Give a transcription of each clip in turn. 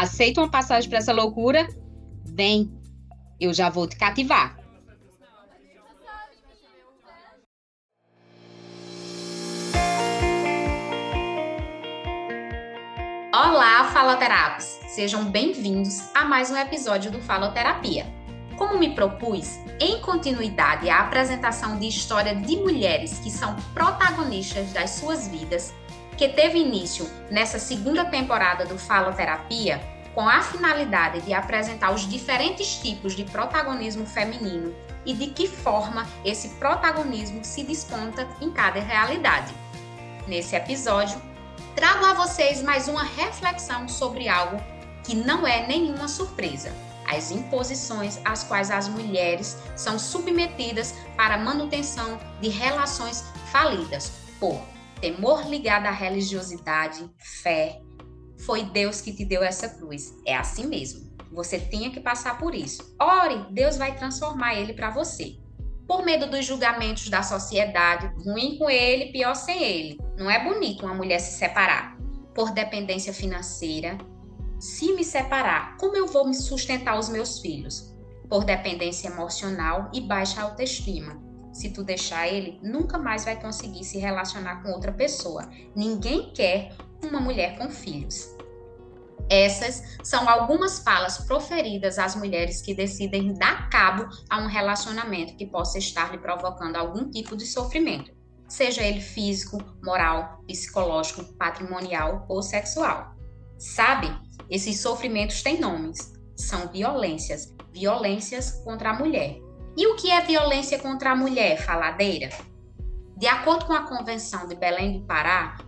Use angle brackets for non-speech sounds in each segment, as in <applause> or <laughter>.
Aceita uma passagem para essa loucura? Vem, eu já vou te cativar. Olá, faloterapos! Sejam bem-vindos a mais um episódio do Faloterapia. Como me propus, em continuidade à apresentação de história de mulheres que são protagonistas das suas vidas, que teve início nessa segunda temporada do Faloterapia com a finalidade de apresentar os diferentes tipos de protagonismo feminino e de que forma esse protagonismo se desponta em cada realidade. Nesse episódio, trago a vocês mais uma reflexão sobre algo que não é nenhuma surpresa: as imposições às quais as mulheres são submetidas para manutenção de relações falidas por temor ligado à religiosidade, fé. Foi Deus que te deu essa cruz. É assim mesmo. Você tinha que passar por isso. Ore, Deus vai transformar ele para você. Por medo dos julgamentos da sociedade, ruim com ele, pior sem ele. Não é bonito uma mulher se separar. Por dependência financeira, se me separar, como eu vou me sustentar os meus filhos? Por dependência emocional e baixa autoestima se tu deixar ele, nunca mais vai conseguir se relacionar com outra pessoa. Ninguém quer uma mulher com filhos. Essas são algumas falas proferidas às mulheres que decidem dar cabo a um relacionamento que possa estar lhe provocando algum tipo de sofrimento, seja ele físico, moral, psicológico, patrimonial ou sexual. Sabe, esses sofrimentos têm nomes. São violências, violências contra a mulher, e o que é violência contra a mulher faladeira? De acordo com a Convenção de Belém do Pará,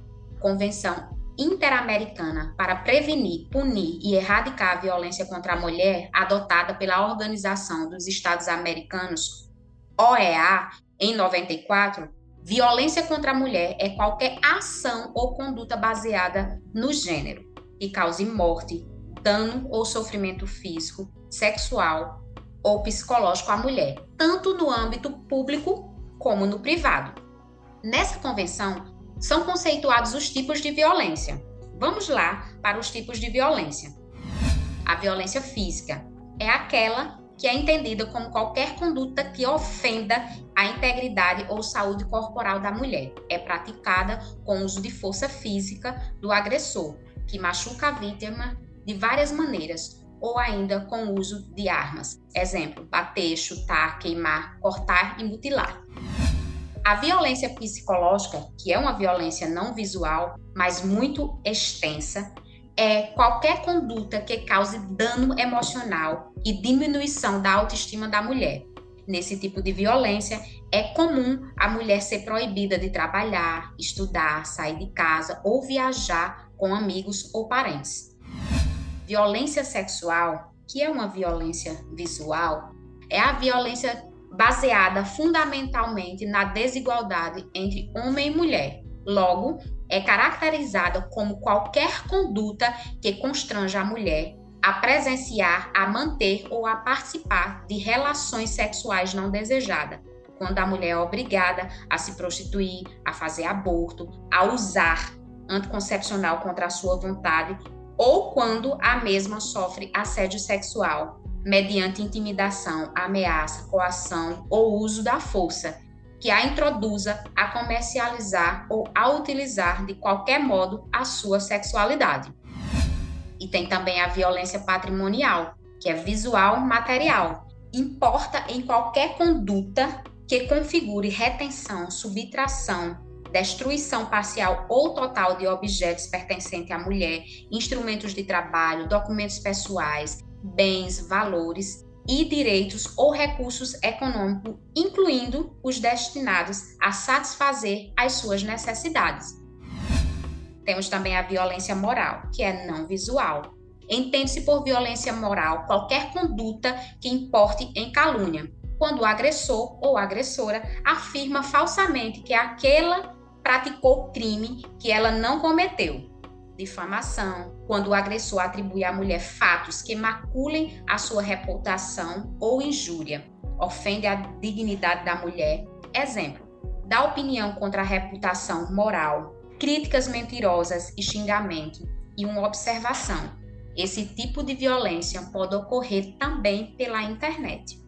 Convenção Interamericana para Prevenir, Punir e Erradicar a Violência contra a Mulher, adotada pela Organização dos Estados Americanos, OEA, em 94, violência contra a mulher é qualquer ação ou conduta baseada no gênero que cause morte, dano ou sofrimento físico, sexual, ou psicológico à mulher, tanto no âmbito público como no privado. Nessa convenção, são conceituados os tipos de violência. Vamos lá para os tipos de violência. A violência física é aquela que é entendida como qualquer conduta que ofenda a integridade ou saúde corporal da mulher. É praticada com uso de força física do agressor, que machuca a vítima de várias maneiras, ou ainda com o uso de armas. Exemplo: bater, chutar, queimar, cortar e mutilar. A violência psicológica, que é uma violência não visual, mas muito extensa, é qualquer conduta que cause dano emocional e diminuição da autoestima da mulher. Nesse tipo de violência, é comum a mulher ser proibida de trabalhar, estudar, sair de casa ou viajar com amigos ou parentes. Violência sexual, que é uma violência visual, é a violência baseada fundamentalmente na desigualdade entre homem e mulher. Logo, é caracterizada como qualquer conduta que constranja a mulher a presenciar, a manter ou a participar de relações sexuais não desejadas, quando a mulher é obrigada a se prostituir, a fazer aborto, a usar anticoncepcional contra a sua vontade ou quando a mesma sofre assédio sexual, mediante intimidação, ameaça, coação ou uso da força, que a introduza a comercializar ou a utilizar de qualquer modo a sua sexualidade. E tem também a violência patrimonial, que é visual material. Importa em qualquer conduta que configure retenção, subtração, destruição parcial ou total de objetos pertencentes à mulher, instrumentos de trabalho, documentos pessoais, bens, valores e direitos ou recursos econômicos, incluindo os destinados a satisfazer as suas necessidades. Temos também a violência moral, que é não visual. Entende-se por violência moral qualquer conduta que importe em calúnia, quando o agressor ou agressora afirma falsamente que aquela praticou crime que ela não cometeu. Difamação, quando o agressor atribui à mulher fatos que maculem a sua reputação ou injúria, ofende a dignidade da mulher. Exemplo: dá opinião contra a reputação moral, críticas mentirosas e xingamento, e uma observação esse tipo de violência pode ocorrer também pela internet.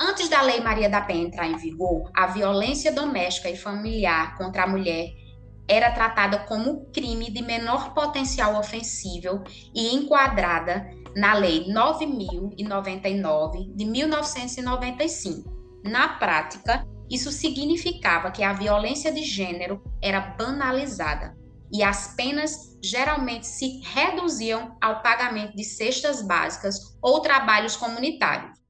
Antes da Lei Maria da Penha entrar em vigor, a violência doméstica e familiar contra a mulher era tratada como crime de menor potencial ofensível e enquadrada na Lei 9099 de 1995. Na prática, isso significava que a violência de gênero era banalizada, e as penas geralmente se reduziam ao pagamento de cestas básicas ou trabalhos comunitários.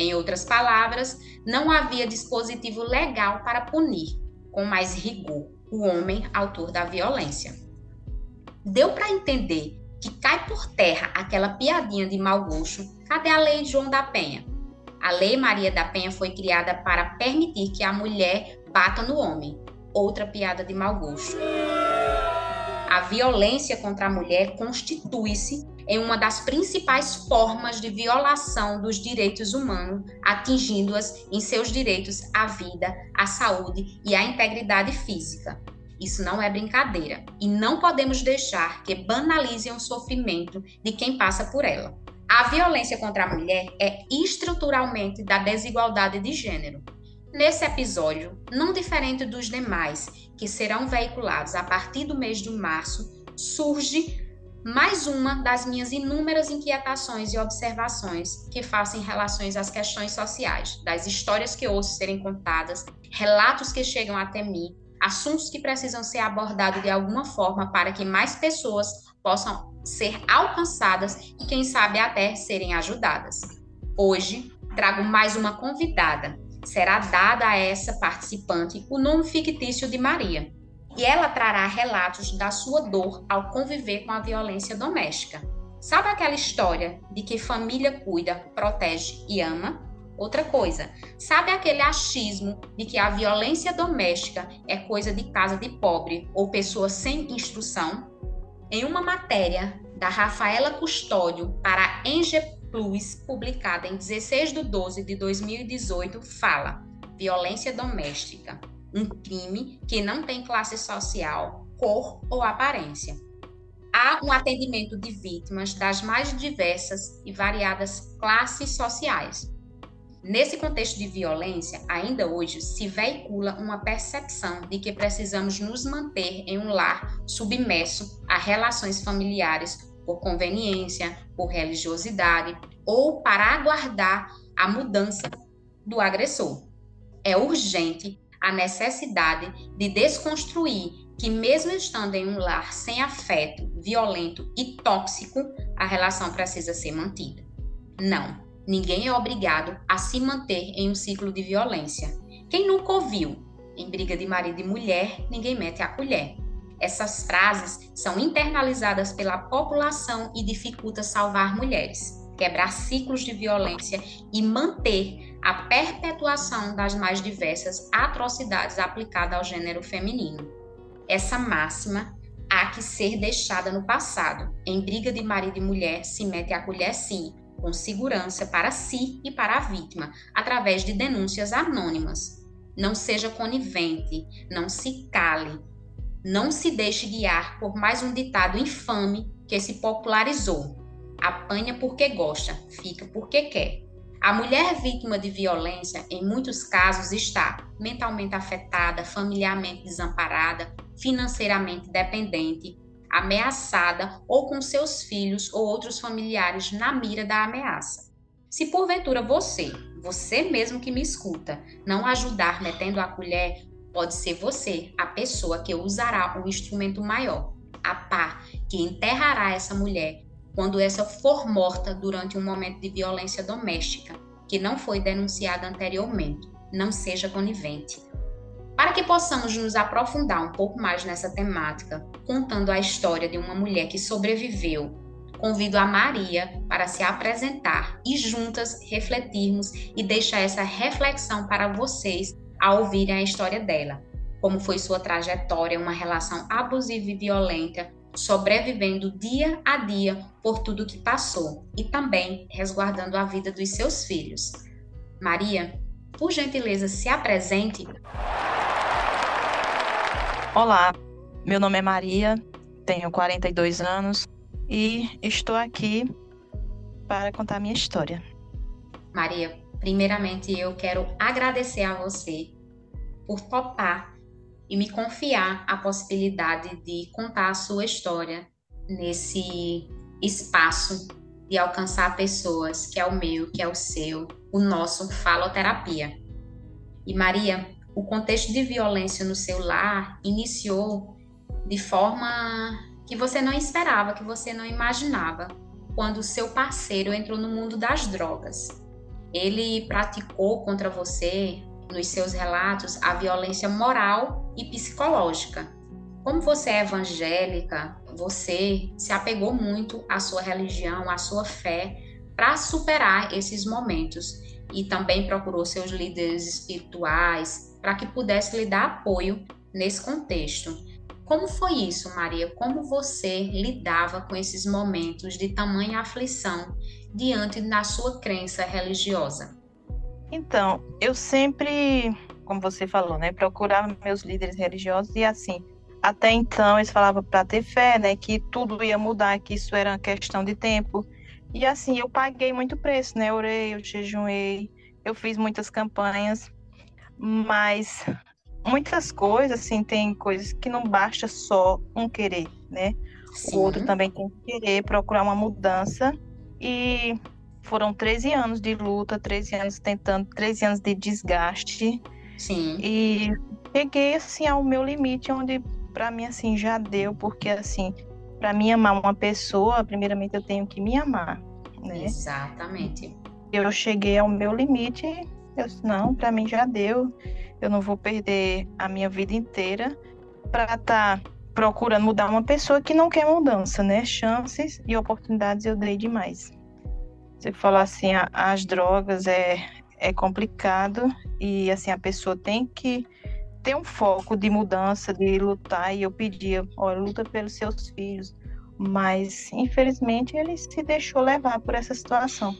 Em outras palavras, não havia dispositivo legal para punir com mais rigor o homem autor da violência. Deu para entender que cai por terra aquela piadinha de mau gosto? Cadê a lei João da Penha? A lei Maria da Penha foi criada para permitir que a mulher bata no homem. Outra piada de mau gosto a violência contra a mulher constitui-se em uma das principais formas de violação dos direitos humanos, atingindo-as em seus direitos à vida, à saúde e à integridade física. Isso não é brincadeira e não podemos deixar que banalizem o sofrimento de quem passa por ela. A violência contra a mulher é estruturalmente da desigualdade de gênero. Nesse episódio, não diferente dos demais, que serão veiculados a partir do mês de março, surge mais uma das minhas inúmeras inquietações e observações que faço em relação às questões sociais, das histórias que ouço serem contadas, relatos que chegam até mim, assuntos que precisam ser abordados de alguma forma para que mais pessoas possam ser alcançadas e, quem sabe, até serem ajudadas. Hoje, trago mais uma convidada será dada a essa participante o nome fictício de Maria, e ela trará relatos da sua dor ao conviver com a violência doméstica. Sabe aquela história de que família cuida, protege e ama? Outra coisa, sabe aquele achismo de que a violência doméstica é coisa de casa de pobre ou pessoa sem instrução? Em uma matéria da Rafaela Custódio para a Enge Plus, publicada em 16 de 12 de 2018, fala: violência doméstica, um crime que não tem classe social, cor ou aparência. Há um atendimento de vítimas das mais diversas e variadas classes sociais. Nesse contexto de violência, ainda hoje se veicula uma percepção de que precisamos nos manter em um lar submerso a relações familiares por conveniência, por religiosidade ou para aguardar a mudança do agressor. É urgente a necessidade de desconstruir que, mesmo estando em um lar sem afeto, violento e tóxico, a relação precisa ser mantida. Não, ninguém é obrigado a se manter em um ciclo de violência. Quem nunca ouviu? Em briga de marido e mulher, ninguém mete a colher. Essas frases são internalizadas pela população e dificulta salvar mulheres, quebrar ciclos de violência e manter a perpetuação das mais diversas atrocidades aplicadas ao gênero feminino. Essa máxima há que ser deixada no passado. Em briga de marido e mulher, se mete a colher sim, com segurança para si e para a vítima, através de denúncias anônimas. Não seja conivente, não se cale, não se deixe guiar por mais um ditado infame que se popularizou. Apanha porque gosta, fica porque quer. A mulher vítima de violência, em muitos casos, está mentalmente afetada, familiarmente desamparada, financeiramente dependente, ameaçada ou com seus filhos ou outros familiares na mira da ameaça. Se porventura você, você mesmo que me escuta, não ajudar metendo a colher Pode ser você, a pessoa que usará um instrumento maior, a pá, que enterrará essa mulher quando essa for morta durante um momento de violência doméstica que não foi denunciada anteriormente. Não seja conivente. Para que possamos nos aprofundar um pouco mais nessa temática, contando a história de uma mulher que sobreviveu convido a Maria para se apresentar e juntas refletirmos e deixar essa reflexão para vocês ao ouvirem a história dela. Como foi sua trajetória, uma relação abusiva e violenta, sobrevivendo dia a dia por tudo que passou e também resguardando a vida dos seus filhos. Maria, por gentileza, se apresente. Olá, meu nome é Maria, tenho 42 anos e estou aqui para contar minha história. Maria, primeiramente eu quero agradecer a você por topar e me confiar a possibilidade de contar a sua história nesse espaço de alcançar pessoas, que é o meu, que é o seu, o nosso faloterapia. E Maria, o contexto de violência no seu lar iniciou de forma que você não esperava, que você não imaginava, quando seu parceiro entrou no mundo das drogas. Ele praticou contra você, nos seus relatos, a violência moral e psicológica. Como você é evangélica, você se apegou muito à sua religião, à sua fé, para superar esses momentos e também procurou seus líderes espirituais para que pudesse lhe dar apoio nesse contexto. Como foi isso, Maria? Como você lidava com esses momentos de tamanha aflição diante da sua crença religiosa? Então, eu sempre, como você falou, né, procurava meus líderes religiosos e assim, até então eles falavam para ter fé, né, que tudo ia mudar, que isso era uma questão de tempo. E assim, eu paguei muito preço, né? Eu orei, eu jejuei, eu fiz muitas campanhas, mas muitas coisas, assim, tem coisas que não basta só um querer, né? Sim. O outro também tem que querer procurar uma mudança. E foram 13 anos de luta, 13 anos tentando, 13 anos de desgaste. Sim. E cheguei, assim, ao meu limite, onde para mim, assim, já deu, porque, assim, para mim amar uma pessoa, primeiramente eu tenho que me amar, né? Exatamente. Eu cheguei ao meu limite, eu disse, não, para mim já deu eu não vou perder a minha vida inteira para estar tá procurando mudar uma pessoa que não quer mudança, né? Chances e oportunidades eu dei demais. Você falar assim, a, as drogas é, é complicado e assim a pessoa tem que ter um foco de mudança, de lutar. E eu pedia, olha, luta pelos seus filhos. Mas infelizmente ele se deixou levar por essa situação.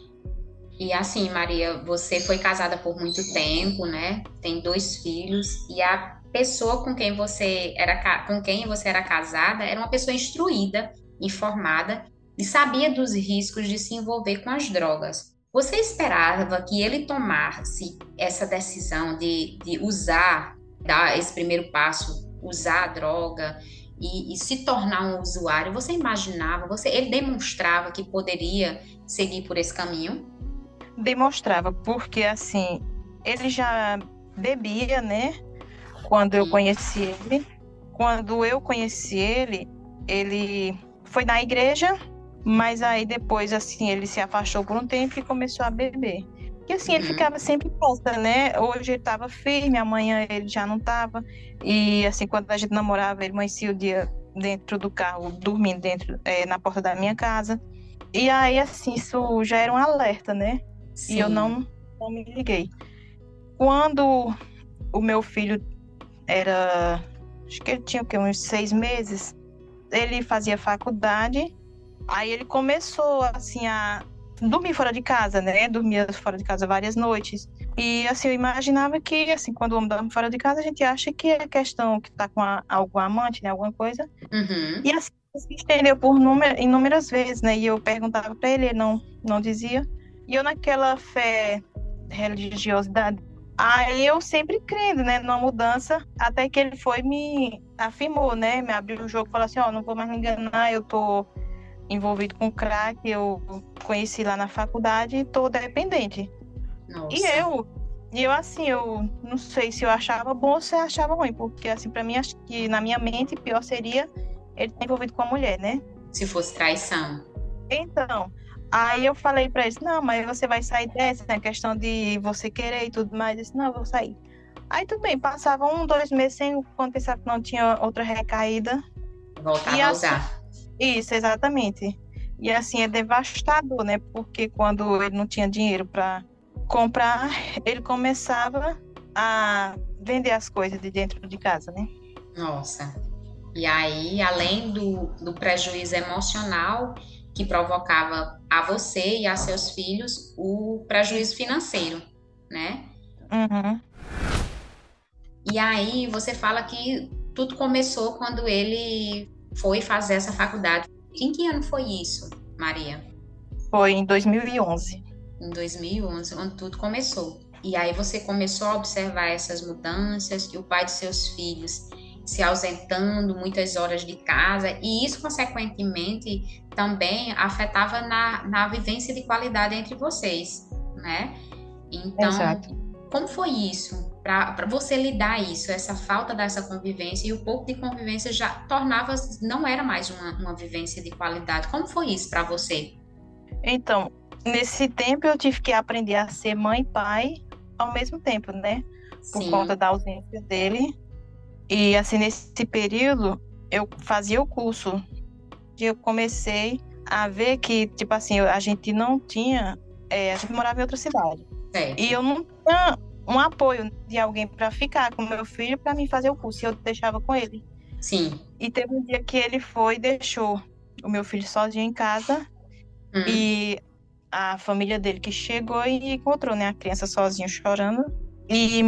E assim, Maria, você foi casada por muito tempo, né? Tem dois filhos e a pessoa com quem você era com quem você era casada era uma pessoa instruída, informada e sabia dos riscos de se envolver com as drogas. Você esperava que ele tomasse essa decisão de, de usar, dar esse primeiro passo, usar a droga e, e, se tornar um usuário? Você imaginava, você, ele demonstrava que poderia seguir por esse caminho? Demonstrava, porque assim, ele já bebia, né? Quando eu conheci ele. Quando eu conheci ele, ele foi na igreja, mas aí depois, assim, ele se afastou por um tempo e começou a beber. E assim, ele uhum. ficava sempre posta, né? Hoje ele estava firme, amanhã ele já não estava. E assim, quando a gente namorava, ele amanhecia o dia dentro do carro, dormindo dentro, é, na porta da minha casa. E aí, assim, isso já era um alerta, né? Sim. E eu não, não me liguei. Quando o meu filho era. Acho que ele tinha o quê? Uns seis meses. Ele fazia faculdade. Aí ele começou, assim, a dormir fora de casa, né? Dormia fora de casa várias noites. E, assim, eu imaginava que, assim, quando o homem dorme fora de casa, a gente acha que é questão que tá com a, algum amante, né? Alguma coisa. Uhum. E, assim, se estendeu por inúmeras vezes, né? E eu perguntava para ele, ele não, não dizia. E eu naquela fé, religiosidade, aí eu sempre crendo, né, numa mudança, até que ele foi me afirmou, né, me abriu o jogo e falou assim, ó, oh, não vou mais me enganar, eu tô envolvido com crack, eu conheci lá na faculdade e tô dependente. Nossa. E eu, e eu assim, eu não sei se eu achava bom ou se eu achava ruim, porque assim, para mim, acho que na minha mente, pior seria ele estar envolvido com a mulher, né? Se fosse traição. Então, Aí eu falei para eles, não, mas você vai sair dessa, né? Questão de você querer e tudo mais. Eu disse, não, eu vou sair. Aí tudo bem, passava um, dois meses sem quando pensava que não tinha outra recaída. Voltava a usar. Isso, exatamente. E assim é devastador, né? Porque quando ele não tinha dinheiro para comprar, ele começava a vender as coisas de dentro de casa, né? Nossa. E aí, além do, do prejuízo emocional que provocava a você e a seus filhos, o prejuízo financeiro, né? Uhum. E aí você fala que tudo começou quando ele foi fazer essa faculdade. Em que ano foi isso, Maria? Foi em 2011. Em 2011, quando tudo começou. E aí você começou a observar essas mudanças, que o pai de seus filhos se ausentando muitas horas de casa, e isso, consequentemente, também afetava na, na vivência de qualidade entre vocês, né? Então, Exato. como foi isso? Para você lidar isso, essa falta dessa convivência e o pouco de convivência já tornava, não era mais uma, uma vivência de qualidade. Como foi isso para você? Então, nesse tempo eu tive que aprender a ser mãe e pai ao mesmo tempo, né? Por Sim. conta da ausência dele e assim, nesse período, eu fazia o curso. E eu comecei a ver que, tipo assim, a gente não tinha. É, a gente morava em outra cidade. E eu não tinha um apoio de alguém para ficar com meu filho para mim fazer o curso. E eu deixava com ele. Sim. E teve um dia que ele foi e deixou o meu filho sozinho em casa. Hum. E a família dele que chegou e encontrou né, a criança sozinha chorando. E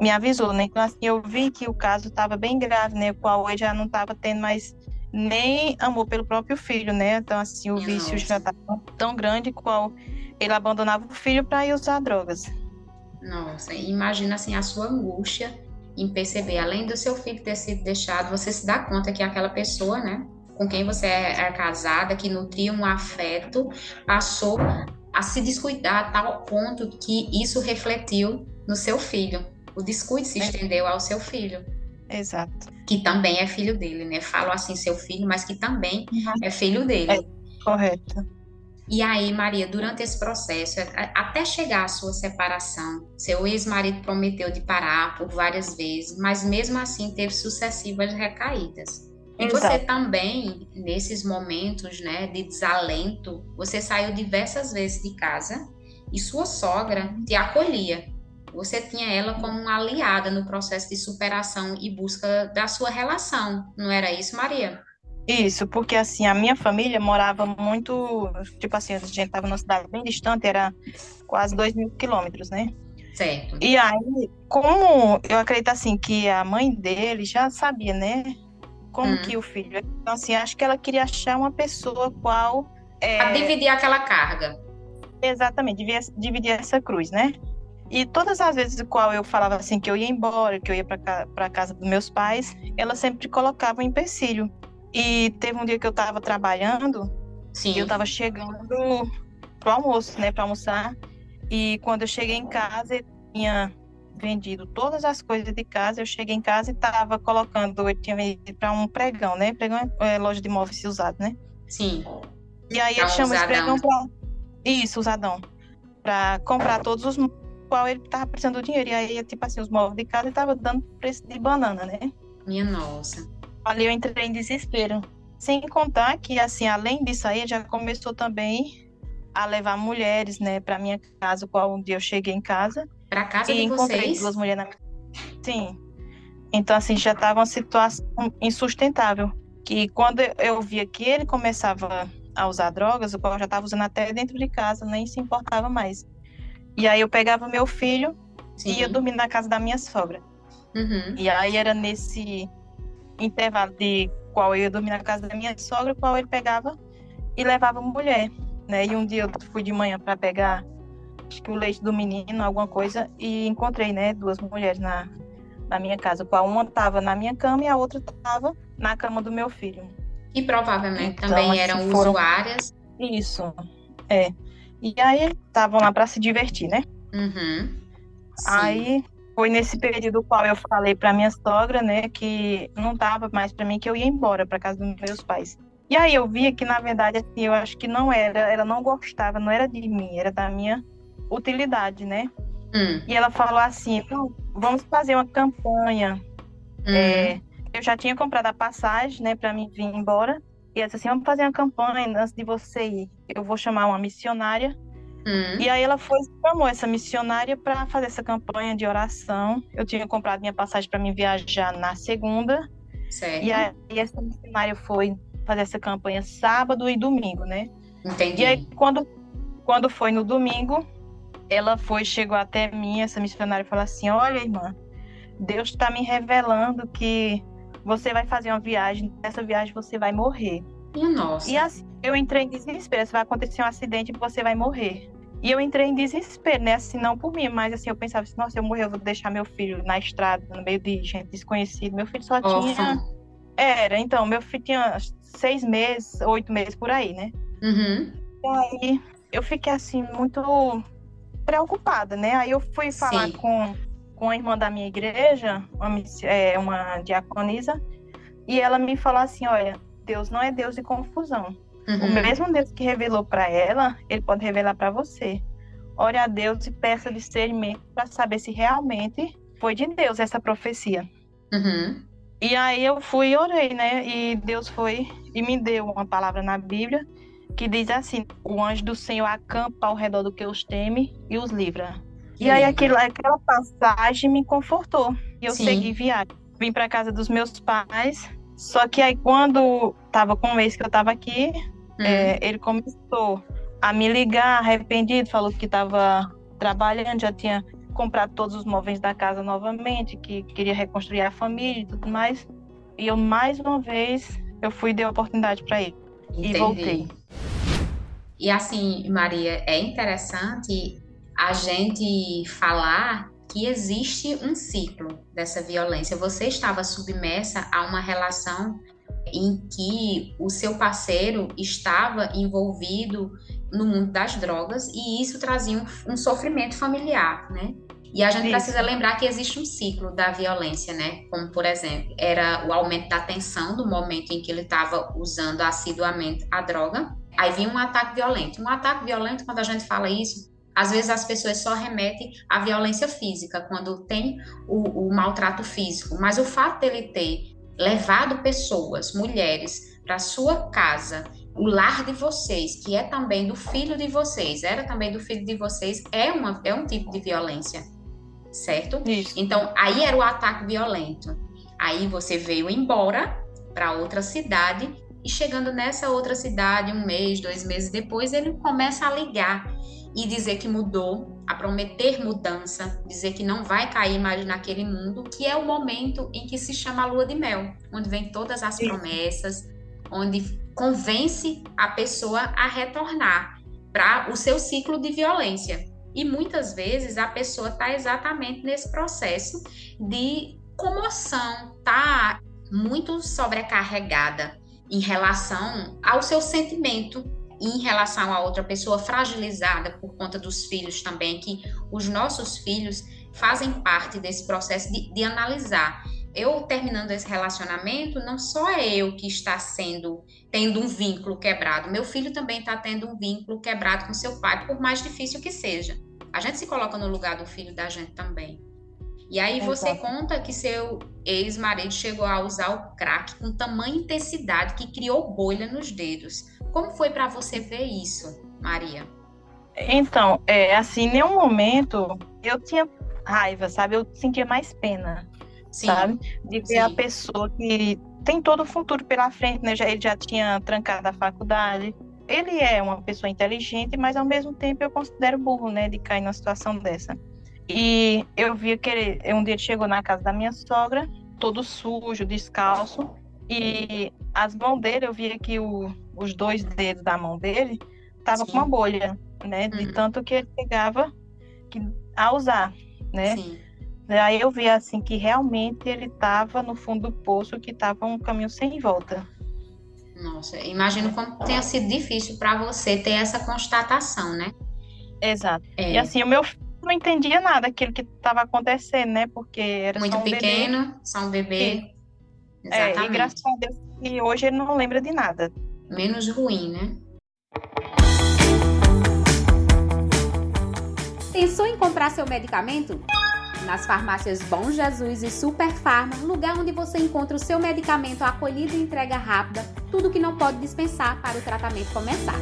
me avisou, né? Então, assim, eu vi que o caso estava bem grave, né? O qual ele já não estava tendo mais nem amor pelo próprio filho, né? Então, assim, o Minha vício nossa. já estava tão grande qual ele abandonava o filho para ir usar drogas. Nossa, imagina, assim, a sua angústia em perceber, além do seu filho ter sido deixado, você se dá conta que aquela pessoa, né? Com quem você é, é casada, que nutria um afeto, passou a se descuidar a tal ponto que isso refletiu no seu filho o descuido se é. estendeu ao seu filho. Exato. Que também é filho dele, né? Falo assim, seu filho, mas que também uhum. é filho dele. É, correto. E aí, Maria, durante esse processo, até chegar à sua separação, seu ex-marido prometeu de parar por várias vezes, mas mesmo assim teve sucessivas recaídas. E Exato. você também, nesses momentos né, de desalento, você saiu diversas vezes de casa e sua sogra te acolhia. Você tinha ela como uma aliada no processo de superação e busca da sua relação, não era isso, Maria? Isso, porque assim, a minha família morava muito, tipo assim, a gente estava numa cidade bem distante, era quase dois mil quilômetros, né? Certo. E aí, como eu acredito assim, que a mãe dele já sabia, né? Como hum. que o filho. Então, assim, acho que ela queria achar uma pessoa qual. É... dividir aquela carga. Exatamente, devia dividir essa cruz, né? E todas as vezes qual eu falava assim que eu ia embora, que eu ia para casa dos meus pais, ela sempre colocava um empecilho. E teve um dia que eu estava trabalhando, Sim. e eu estava chegando pro almoço, né, para almoçar. E quando eu cheguei em casa, eu tinha vendido todas as coisas de casa. Eu cheguei em casa e estava colocando, eu tinha vendido para um pregão, né? Pregão é loja de móveis usados, né? Sim. E aí é ele chama esse pregão para isso, usadão, para comprar todos os qual ele estava precisando do dinheiro. E aí, tipo assim, os móveis de casa estava dando preço de banana, né? Minha nossa. Ali eu entrei em desespero. Sem contar que, assim, além disso aí, já começou também a levar mulheres, né, para minha casa, qual um dia eu cheguei em casa. Para casa e encontrei vocês? duas mulheres na minha... Sim. Então, assim, já estava uma situação insustentável. Que quando eu via que ele começava a usar drogas, o qual já estava usando até dentro de casa, nem se importava mais. E aí eu pegava meu filho Sim. e ia dormir na casa da minha sogra. Uhum. E aí era nesse intervalo de qual eu ia dormir na casa da minha sogra, qual ele pegava e levava mulher, né? E um dia eu fui de manhã para pegar acho que o leite do menino, alguma coisa, e encontrei, né, duas mulheres na, na minha casa, qual uma estava na minha cama e a outra estava na cama do meu filho. E provavelmente então, também assim, eram foram... usuárias. Isso, é. E aí estavam lá para se divertir, né? Uhum. Aí foi nesse período qual eu falei para minha sogra, né, que não dava mais para mim que eu ia embora para casa dos meus pais. E aí eu via que na verdade assim, eu acho que não era, ela não gostava, não era de mim, era da minha utilidade, né? Hum. E ela falou assim, vamos fazer uma campanha. Hum. É, eu já tinha comprado a passagem, né, para mim vir embora. E ela disse assim: vamos fazer uma campanha antes de você ir. Eu vou chamar uma missionária. Hum. E aí ela foi chamou essa missionária para fazer essa campanha de oração. Eu tinha comprado minha passagem para me viajar na segunda. Certo. E aí essa missionária foi fazer essa campanha sábado e domingo, né? Entendi. E aí quando, quando foi no domingo, ela foi, chegou até mim, essa missionária, falou assim: Olha, irmã, Deus está me revelando que você vai fazer uma viagem, nessa viagem você vai morrer. Nossa. E assim, eu entrei em desespero, vai acontecer um acidente e você vai morrer. E eu entrei em desespero, né? Assim, não por mim, mas assim, eu pensava assim, nossa, eu morrer, eu vou deixar meu filho na estrada, no meio de gente desconhecida. Meu filho só tinha. Era, então, meu filho tinha seis meses, oito meses por aí, né? Uhum. E aí eu fiquei assim, muito preocupada, né? Aí eu fui falar Sim. com, com a irmã da minha igreja, uma, é, uma diaconisa, e ela me falou assim: olha, Deus não é Deus de confusão. Uhum. O mesmo Deus que revelou para ela, ele pode revelar para você. Ore a Deus e peça discernimento para saber se realmente foi de Deus essa profecia. Uhum. E aí eu fui e orei, né? E Deus foi e me deu uma palavra na Bíblia que diz assim: o anjo do Senhor acampa ao redor do que os teme e os livra. E aí aquilo, aquela passagem me confortou. E eu Sim. segui viagem. Vim para casa dos meus pais. Só que aí quando tava com um mês que eu tava aqui, hum. é, ele começou a me ligar arrependido, falou que estava trabalhando, já tinha comprado todos os móveis da casa novamente, que queria reconstruir a família e tudo mais. E eu mais uma vez eu fui e dei oportunidade para ele. Entendi. E voltei. E assim, Maria, é interessante a gente falar que existe um ciclo dessa violência. Você estava submersa a uma relação em que o seu parceiro estava envolvido no mundo das drogas e isso trazia um, um sofrimento familiar, né? E a gente Isso. precisa lembrar que existe um ciclo da violência, né? Como, por exemplo, era o aumento da tensão do momento em que ele estava usando assiduamente a droga. Aí vinha um ataque violento. Um ataque violento, quando a gente fala isso, às vezes as pessoas só remetem à violência física, quando tem o, o maltrato físico. Mas o fato dele ter levado pessoas, mulheres, para sua casa o lar de vocês, que é também do filho de vocês, era também do filho de vocês, é, uma, é um tipo de violência certo? Isso. Então, aí era o ataque violento. Aí você veio embora para outra cidade e chegando nessa outra cidade, um mês, dois meses depois, ele começa a ligar e dizer que mudou, a prometer mudança, dizer que não vai cair mais naquele mundo, que é o momento em que se chama a lua de mel, onde vem todas as Sim. promessas, onde convence a pessoa a retornar para o seu ciclo de violência. E muitas vezes a pessoa está exatamente nesse processo de comoção, tá muito sobrecarregada em relação ao seu sentimento em relação a outra pessoa fragilizada por conta dos filhos também, que os nossos filhos fazem parte desse processo de, de analisar. Eu terminando esse relacionamento, não só é eu que está sendo tendo um vínculo quebrado, meu filho também está tendo um vínculo quebrado com seu pai, por mais difícil que seja. A gente se coloca no lugar do filho da gente também. E aí você conta que seu ex-marido chegou a usar o crack com tamanha intensidade que criou bolha nos dedos. Como foi para você ver isso, Maria? Então, é assim, em nenhum momento eu tinha raiva, sabe? Eu sentia mais pena, sim, sabe? De ver sim. a pessoa que tem todo o futuro pela frente, né? Já, ele já tinha trancado a faculdade, ele é uma pessoa inteligente, mas ao mesmo tempo eu considero burro, né, de cair numa situação dessa. E eu vi que ele, um dia ele chegou na casa da minha sogra, todo sujo, descalço, e as mãos dele, eu via que o, os dois dedos da mão dele estavam com uma bolha, né, de uhum. tanto que ele chegava que, a usar, né. Sim. Aí eu vi assim que realmente ele estava no fundo do poço, que estava um caminho sem volta. Nossa, imagino como tenha sido difícil para você ter essa constatação, né? Exato. É. E assim, o meu filho não entendia nada daquilo que estava acontecendo, né? Porque era muito só um pequeno, bebê. só um bebê. Exatamente. É, e graças a Deus que hoje ele não lembra de nada. Menos ruim, né? Pensou em comprar seu medicamento? Nas farmácias Bom Jesus e Super Farma, lugar onde você encontra o seu medicamento acolhido e entrega rápida tudo que não pode dispensar para o tratamento começar.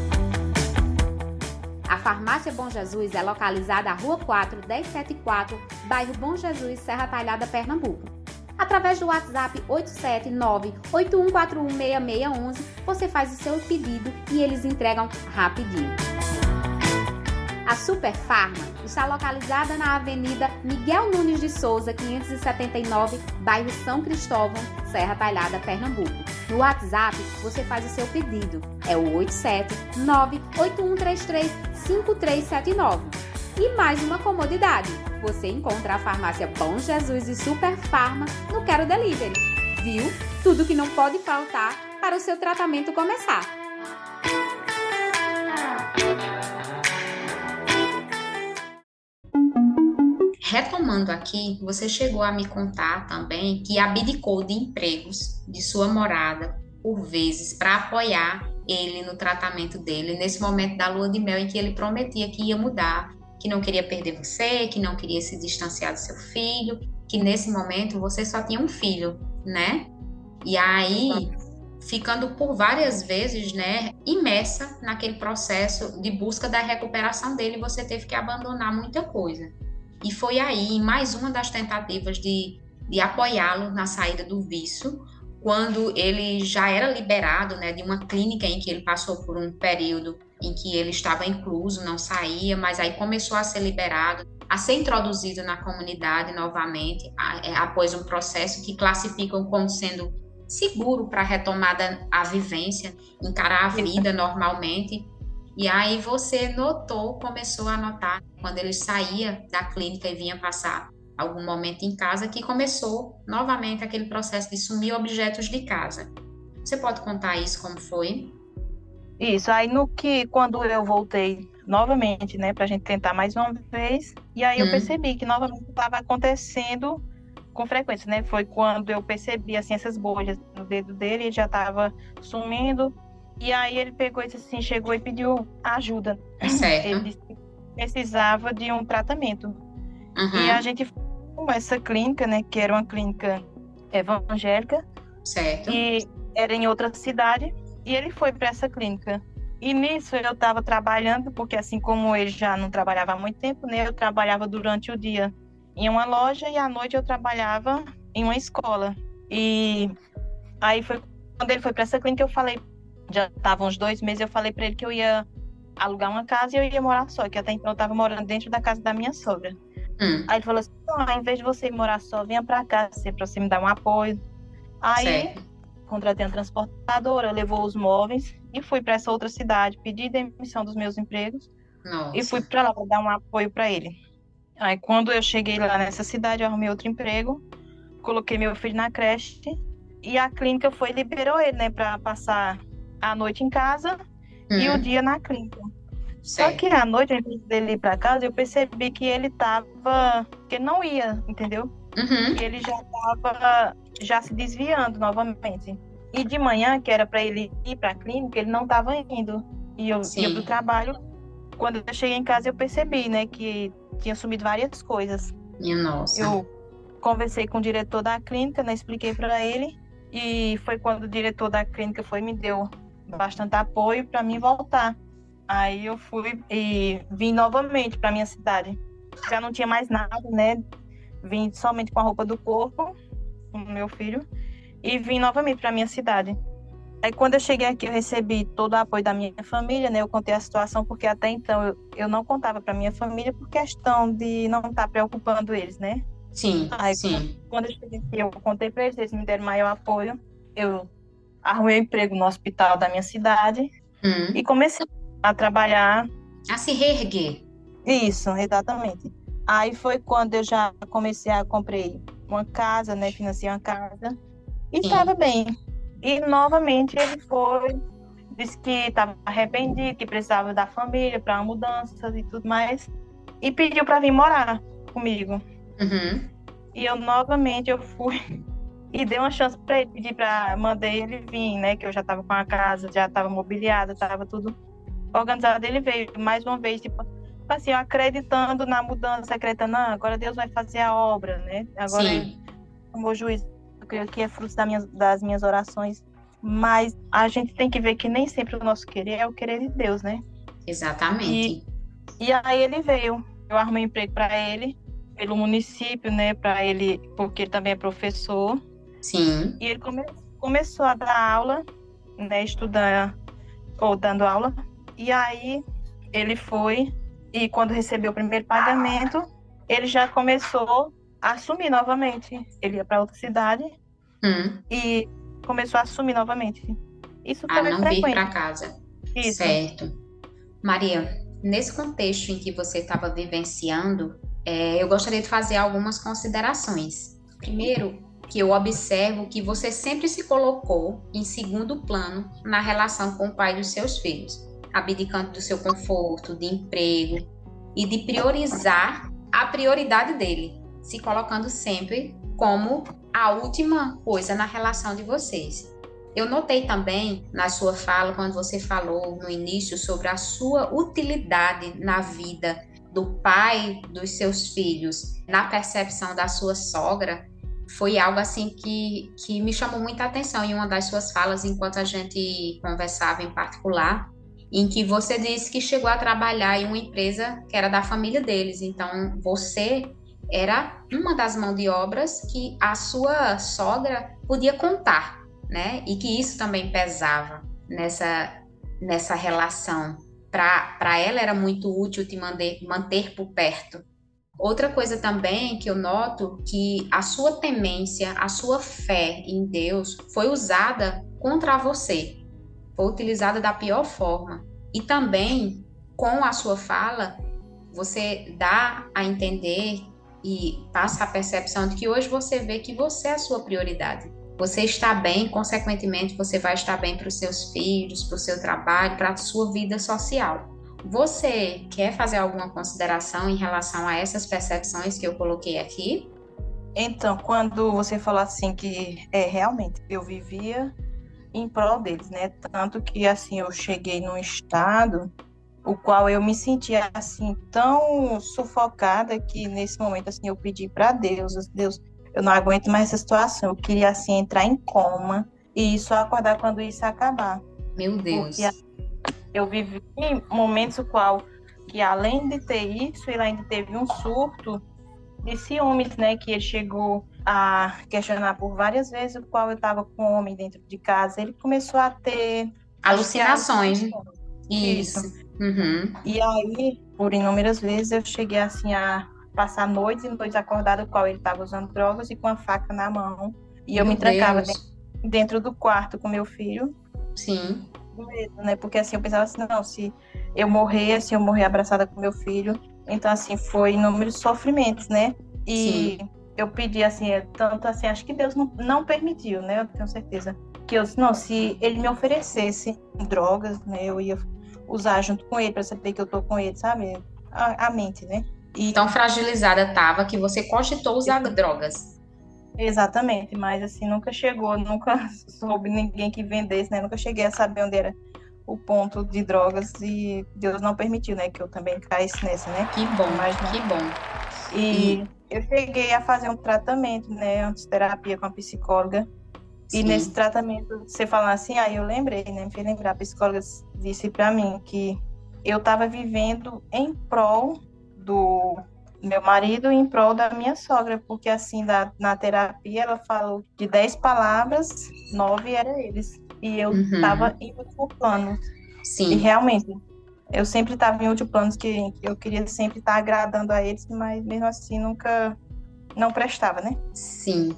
A Farmácia Bom Jesus é localizada à Rua 4, 1074, bairro Bom Jesus, Serra Talhada, Pernambuco. Através do WhatsApp 879-8141-6611, você faz o seu pedido e eles entregam rapidinho. A Super Farma está localizada na Avenida Miguel Nunes de Souza, 579, bairro São Cristóvão, Serra Talhada, Pernambuco. No WhatsApp, você faz o seu pedido. É o 879-8133-5379. E mais uma comodidade: você encontra a farmácia Bom Jesus e Super Farma no Quero Delivery. Viu? Tudo que não pode faltar para o seu tratamento começar. Retomando aqui, você chegou a me contar também que abdicou de empregos de sua morada por vezes para apoiar ele no tratamento dele, nesse momento da lua de mel em que ele prometia que ia mudar, que não queria perder você, que não queria se distanciar do seu filho, que nesse momento você só tinha um filho, né? E aí, ficando por várias vezes, né, imersa naquele processo de busca da recuperação dele, você teve que abandonar muita coisa. E foi aí, mais uma das tentativas de, de apoiá-lo na saída do vício, quando ele já era liberado né, de uma clínica em que ele passou por um período em que ele estava incluso, não saía, mas aí começou a ser liberado, a ser introduzido na comunidade novamente, é, após um processo que classificam como sendo seguro para retomada à vivência, encarar a vida normalmente. E aí você notou, começou a notar, quando ele saía da clínica e vinha passar algum momento em casa, que começou novamente aquele processo de sumir objetos de casa. Você pode contar isso como foi? Isso, aí no que, quando eu voltei novamente, né, pra gente tentar mais uma vez, e aí hum. eu percebi que novamente estava acontecendo com frequência, né, foi quando eu percebi, assim, essas bolhas no dedo dele, ele já estava sumindo, e aí ele pegou e assim, chegou e pediu ajuda. Certo. Ele disse que precisava de um tratamento. Uhum. E a gente foi com essa clínica, né, que era uma clínica evangélica. Certo. E era em outra cidade, e ele foi para essa clínica. E nisso eu estava trabalhando, porque assim como ele já não trabalhava há muito tempo, né, eu trabalhava durante o dia em uma loja e à noite eu trabalhava em uma escola. E aí foi quando ele foi para essa clínica eu falei já estavam uns dois meses, eu falei para ele que eu ia alugar uma casa e eu ia morar só, que até então eu estava morando dentro da casa da minha sogra. Hum. Aí ele falou assim: ao invés de você morar só, venha para cá, assim, para você me dar um apoio. Aí certo. Contratei uma transportadora, levou os móveis e fui para essa outra cidade, pedi demissão dos meus empregos Nossa. e fui para lá para dar um apoio para ele. Aí quando eu cheguei lá nessa cidade, arrumei outro emprego, coloquei meu filho na creche e a clínica foi liberou ele, né, para passar a noite em casa hum. e o dia na clínica. Só que à noite, antes dele ir para casa, eu percebi que ele tava. que não ia, entendeu? Uhum. Que ele já tava já se desviando novamente. E de manhã, que era para ele ir para a clínica, ele não estava indo. E eu Sim. ia pro trabalho. Quando eu cheguei em casa, eu percebi, né, que tinha sumido várias coisas. Minha nossa. Eu conversei com o diretor da clínica, né, expliquei para ele. E foi quando o diretor da clínica foi e me deu bastante apoio para mim voltar. Aí eu fui e vim novamente para minha cidade. Já não tinha mais nada, né? Vim somente com a roupa do corpo, com o meu filho, e vim novamente para minha cidade. Aí quando eu cheguei aqui, eu recebi todo o apoio da minha família, né? Eu contei a situação porque até então eu, eu não contava para minha família por questão de não estar tá preocupando eles, né? Sim, Aí, sim. Quando eu cheguei aqui, eu contei para eles, eles me deram maior apoio. Eu arrumei um emprego no hospital da minha cidade Hum. e comecei a trabalhar. A se reerguer. Isso, exatamente. Aí foi quando eu já comecei a comprei uma casa, né? Financei uma casa e estava bem. E novamente ele foi, disse que estava arrependido, que precisava da família para mudanças e tudo mais, e pediu para vir morar comigo. Uhum. E eu novamente eu fui <laughs> e dei uma chance para ele, pedi para mandei ele vir, né? Que eu já estava com a casa, já estava mobiliada, estava tudo organizado. Ele veio mais uma vez, tipo assim, acreditando na mudança, acreditando, não, agora Deus vai fazer a obra, né? Agora Sim. ele tomou juízo, que que é fruto das minhas, das minhas orações. Mas a gente tem que ver que nem sempre o nosso querer é o querer de Deus, né? Exatamente. E, e aí ele veio. Eu arrumei um emprego para ele, pelo município, né? Para ele, porque ele também é professor. Sim. E ele come, começou a dar aula, né? Estudar ou dando aula. E aí ele foi e quando recebeu o primeiro pagamento, ele já começou a assumir novamente. Ele ia para outra cidade hum. e começou a assumir novamente. Isso foi a não frequente. vir para casa. Isso. Certo. Maria, nesse contexto em que você estava vivenciando, é, eu gostaria de fazer algumas considerações. Primeiro, que eu observo que você sempre se colocou em segundo plano na relação com o pai dos seus filhos, abdicando do seu conforto, de emprego e de priorizar a prioridade dele, se colocando sempre como a última coisa na relação de vocês. Eu notei também na sua fala, quando você falou no início sobre a sua utilidade na vida do pai dos seus filhos, na percepção da sua sogra, foi algo assim que, que me chamou muita atenção em uma das suas falas, enquanto a gente conversava em particular, em que você disse que chegou a trabalhar em uma empresa que era da família deles. Então, você era uma das mãos de obras que a sua sogra podia contar, né? E que isso também pesava nessa, nessa relação. Para ela era muito útil te manter, manter por perto. Outra coisa também que eu noto que a sua temência, a sua fé em Deus foi usada contra você, foi utilizada da pior forma. E também com a sua fala, você dá a entender e passa a percepção de que hoje você vê que você é a sua prioridade. Você está bem, consequentemente, você vai estar bem para os seus filhos, para o seu trabalho, para a sua vida social. Você quer fazer alguma consideração em relação a essas percepções que eu coloquei aqui? Então, quando você falou assim que é realmente eu vivia em prol deles, né? Tanto que assim eu cheguei num estado o qual eu me sentia assim tão sufocada que nesse momento assim eu pedi para Deus, Deus, eu não aguento mais essa situação. Eu queria assim entrar em coma e só acordar quando isso acabar. Meu Deus. Porque eu vivi momentos o qual que além de ter isso, ele ainda teve um surto de ciúmes, né, que ele chegou a questionar por várias vezes o qual eu estava com o homem dentro de casa. Ele começou a ter alucinações. Isso. isso. Uhum. E aí, por inúmeras vezes, eu cheguei assim a passar noites e noites acordada, o qual ele estava usando drogas e com a faca na mão. E meu eu me trancava dentro, dentro, do quarto com meu filho. Sim. Medo, né? Porque assim, eu pensava assim, não, se eu morrer, assim, eu morrer abraçada com meu filho. Então, assim, foi inúmeros sofrimentos, né? E Sim. eu pedi, assim, é, tanto assim, acho que Deus não, não permitiu, né? Eu tenho certeza. Que eu, não, se ele me oferecesse drogas, né? Eu ia usar junto com ele para saber que eu tô com ele, sabe? A, a mente, né? E... Tão fragilizada tava que você cogitou usar drogas. Exatamente, mas assim, nunca chegou, nunca <laughs> soube ninguém que vendesse, né? Nunca cheguei a saber onde era o ponto de drogas e Deus não permitiu, né? Que eu também caísse nessa, né? Que bom, mas que bom. E, e eu cheguei a fazer um tratamento, né? Antes terapia com a psicóloga. Sim. E nesse tratamento, você falando assim, aí eu lembrei, né? Me fez lembrar, a psicóloga disse para mim que eu estava vivendo em prol do meu marido em prol da minha sogra, porque assim, da, na terapia ela falou de dez palavras, nove eram eles. E eu estava uhum. em último plano. Sim. E realmente, eu sempre estava em último plano, que eu queria sempre estar agradando a eles, mas mesmo assim nunca não prestava, né? Sim.